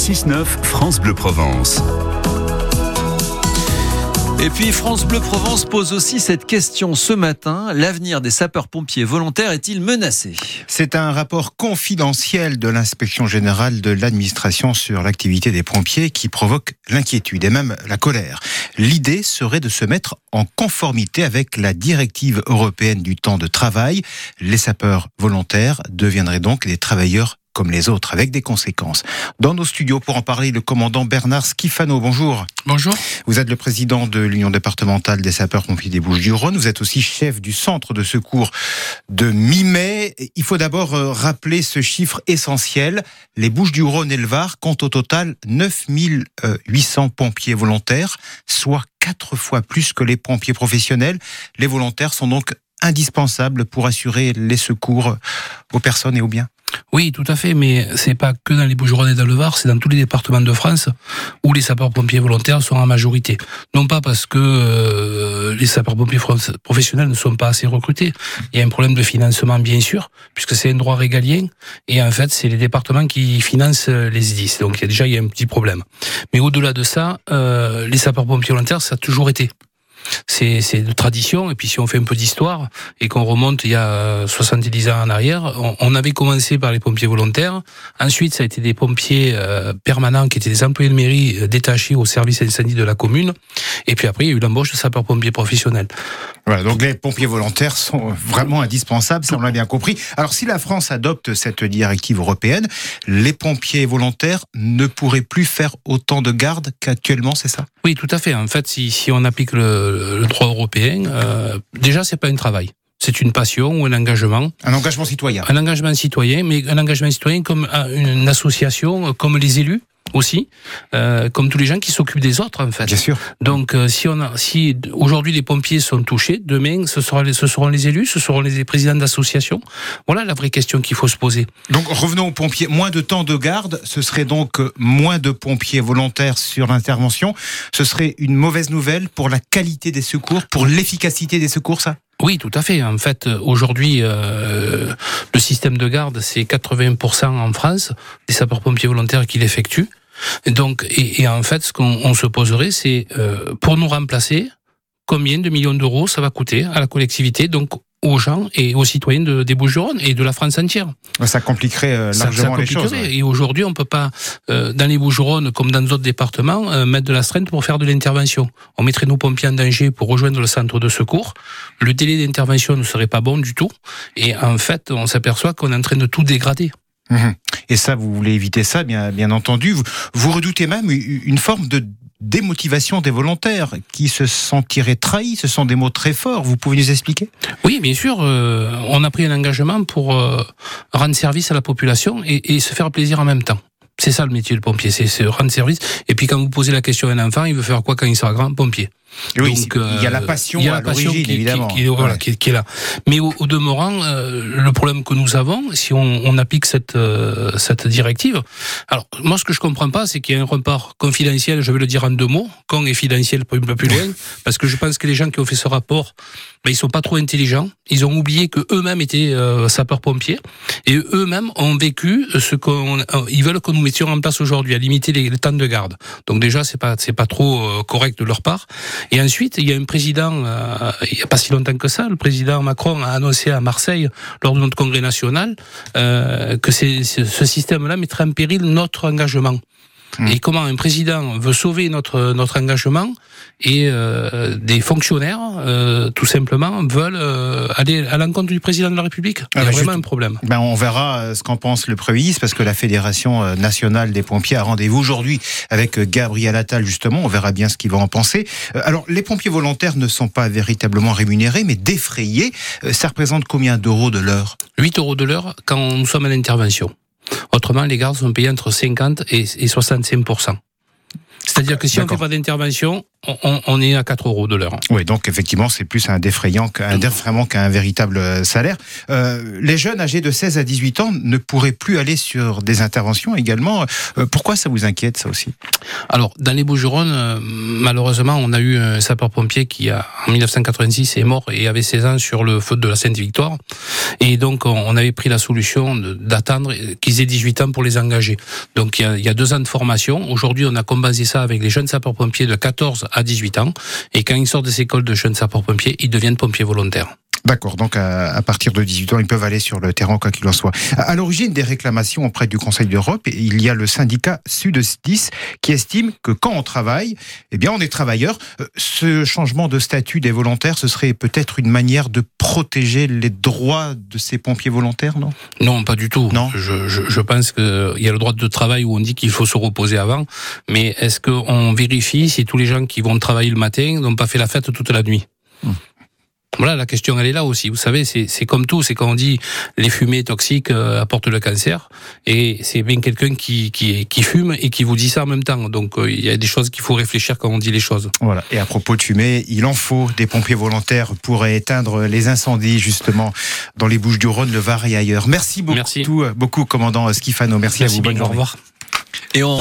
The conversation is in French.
6-9, France Bleu Provence. Et puis France Bleu Provence pose aussi cette question ce matin. L'avenir des sapeurs-pompiers volontaires est-il menacé? C'est un rapport confidentiel de l'inspection générale de l'administration sur l'activité des pompiers qui provoque l'inquiétude et même la colère. L'idée serait de se mettre en conformité avec la directive européenne du temps de travail. Les sapeurs volontaires deviendraient donc des travailleurs comme les autres, avec des conséquences. Dans nos studios, pour en parler, le commandant Bernard Schifano. Bonjour. Bonjour. Vous êtes le président de l'Union départementale des sapeurs-pompiers des Bouches-du-Rhône. Vous êtes aussi chef du centre de secours de mi-mai. Il faut d'abord euh, rappeler ce chiffre essentiel. Les Bouches-du-Rhône et le Var comptent au total 9800 pompiers volontaires, soit quatre fois plus que les pompiers professionnels. Les volontaires sont donc indispensables pour assurer les secours aux personnes et aux biens. Oui, tout à fait, mais c'est pas que dans les Bouches-du-Rhône c'est dans tous les départements de France où les sapeurs-pompiers volontaires sont en majorité. Non pas parce que euh, les sapeurs-pompiers professionnels ne sont pas assez recrutés. Il y a un problème de financement, bien sûr, puisque c'est un droit régalien, et en fait, c'est les départements qui financent les SDIS. Donc, il y a déjà il y a un petit problème. Mais au-delà de ça, euh, les sapeurs-pompiers volontaires, ça a toujours été c'est de tradition. Et puis si on fait un peu d'histoire et qu'on remonte il y a 70 ans en arrière, on, avait commencé par les pompiers volontaires. Ensuite, ça a été des pompiers euh, permanents qui étaient des employés de mairie euh, détachés au service incendie de la commune. Et puis après, il y a eu l'embauche de sapeurs-pompiers professionnels. Voilà, donc les pompiers volontaires sont vraiment indispensables, ça on l'a bien compris. Alors si la France adopte cette directive européenne, les pompiers volontaires ne pourraient plus faire autant de gardes qu'actuellement, c'est ça? Oui, tout à fait. En fait, si, si on applique le, le droit européen, euh, déjà c'est pas un travail. C'est une passion ou un engagement. Un engagement citoyen. Un engagement citoyen, mais un engagement citoyen comme une association, comme les élus aussi, euh, comme tous les gens qui s'occupent des autres en fait. Bien sûr. Donc euh, si on a, si aujourd'hui les pompiers sont touchés, demain ce sera les, ce seront les élus, ce seront les présidents d'associations. Voilà la vraie question qu'il faut se poser. Donc revenons aux pompiers. Moins de temps de garde, ce serait donc moins de pompiers volontaires sur l'intervention. Ce serait une mauvaise nouvelle pour la qualité des secours, pour l'efficacité des secours, ça? Oui, tout à fait. En fait, aujourd'hui, euh, le système de garde, c'est 80% en France des sapeurs-pompiers volontaires qui l'effectuent. Donc, et, en fait, ce qu'on se poserait, c'est euh, pour nous remplacer, combien de millions d'euros ça va coûter à la collectivité, donc aux gens et aux citoyens de, des Bouches-du-Rhône et de la France entière. Ça compliquerait euh, largement les choses. Et aujourd'hui, on peut pas, euh, dans les Bouches-du-Rhône comme dans d'autres départements, euh, mettre de la strength pour faire de l'intervention. On mettrait nos pompiers en danger pour rejoindre le centre de secours. Le délai d'intervention ne serait pas bon du tout. Et en fait, on s'aperçoit qu'on est en train de tout dégrader. Mhm. Et ça, vous voulez éviter ça, bien, bien entendu. Vous, vous redoutez même une forme de démotivation des volontaires qui se sentiraient trahis. Ce sont des mots très forts. Vous pouvez nous expliquer? Oui, bien sûr. Euh, on a pris un engagement pour euh, rendre service à la population et, et se faire plaisir en même temps. C'est ça le métier de pompier, c'est rendre service. Et puis quand vous posez la question à un enfant, il veut faire quoi quand il sera grand? Pompier. Oui, il y a la passion, à l'origine, évidemment. Qui, voilà, qui, est là. Mais au, demeurant, euh, le problème que nous avons, si on, on applique cette, euh, cette directive, alors moi ce que je comprends pas, c'est qu'il y a un report confidentiel, je vais le dire en deux mots, con et un peu plus loin, parce que je pense que les gens qui ont fait ce rapport, ben, ils sont pas trop intelligents, ils ont oublié que eux-mêmes étaient euh, sapeurs-pompiers, et eux-mêmes ont vécu ce qu'on, ils veulent que nous mettions en place aujourd'hui, à limiter les, temps de garde. Donc déjà, c'est pas, c'est pas trop correct de leur part. Et ensuite, il y a un président, euh, il n'y a pas si longtemps que ça, le président Macron a annoncé à Marseille, lors de notre congrès national, euh, que ce système-là mettrait en péril notre engagement. Hmm. Et comment un président veut sauver notre notre engagement et euh, des fonctionnaires, euh, tout simplement, veulent euh, aller à l'encontre du président de la République? Il y a ah, vraiment un problème. Ben on verra euh, ce qu'en pense le Premier ministre, parce que la Fédération euh, nationale des pompiers a rendez-vous aujourd'hui avec Gabriel Attal, justement. On verra bien ce qu'il va en penser. Alors, les pompiers volontaires ne sont pas véritablement rémunérés, mais défrayés. Ça représente combien d'euros de l'heure? 8 euros de l'heure quand nous sommes à l'intervention. Autrement, les gardes sont payés entre 50 et 65% C'est-à-dire que si on ne fait pas d'intervention, on, on est à 4 euros de l'heure. Oui, donc effectivement, c'est plus un défrayant qu'un défraiement qu'un véritable euh, salaire. Euh, les jeunes âgés de 16 à 18 ans ne pourraient plus aller sur des interventions également. Euh, pourquoi ça vous inquiète, ça aussi? Alors, dans les Bouches-du-Rhône, euh, malheureusement, on a eu un sapeur-pompier qui, a, en 1986, est mort et avait 16 ans sur le feu de la Sainte-Victoire. Et donc, on, avait pris la solution d'attendre qu'ils aient 18 ans pour les engager. Donc, il y a, il y a deux ans de formation. Aujourd'hui, on a compensé ça avec les jeunes sapeurs-pompiers de 14 à 18 ans. Et quand ils sortent de ces écoles de jeunes sapeurs-pompiers, ils deviennent pompiers volontaires. D'accord, donc à, à partir de 18 ans, ils peuvent aller sur le terrain, quoi qu'il en soit. À, à l'origine des réclamations auprès du Conseil d'Europe, il y a le syndicat Sud-10 qui estime que quand on travaille, eh bien, on est travailleur. Euh, Ce changement de statut des volontaires, ce serait peut-être une manière de protéger les droits de ces pompiers volontaires, non? Non, pas du tout. Non? Je, je, je pense qu'il y a le droit de travail où on dit qu'il faut se reposer avant, mais est-ce qu'on vérifie si tous les gens qui vont travailler le matin n'ont pas fait la fête toute la nuit? Hmm. Voilà, la question elle est là aussi. Vous savez, c'est comme tout, c'est quand on dit les fumées toxiques euh, apportent le cancer, et c'est bien quelqu'un qui, qui qui fume et qui vous dit ça en même temps. Donc euh, il y a des choses qu'il faut réfléchir quand on dit les choses. Voilà. Et à propos de fumée, il en faut des pompiers volontaires pour éteindre les incendies, justement, dans les Bouches du Rhône, le Var et ailleurs. Merci beaucoup, Merci. beaucoup, commandant Skifano. Merci, à vous. Bonne bien, au journée. revoir. Et on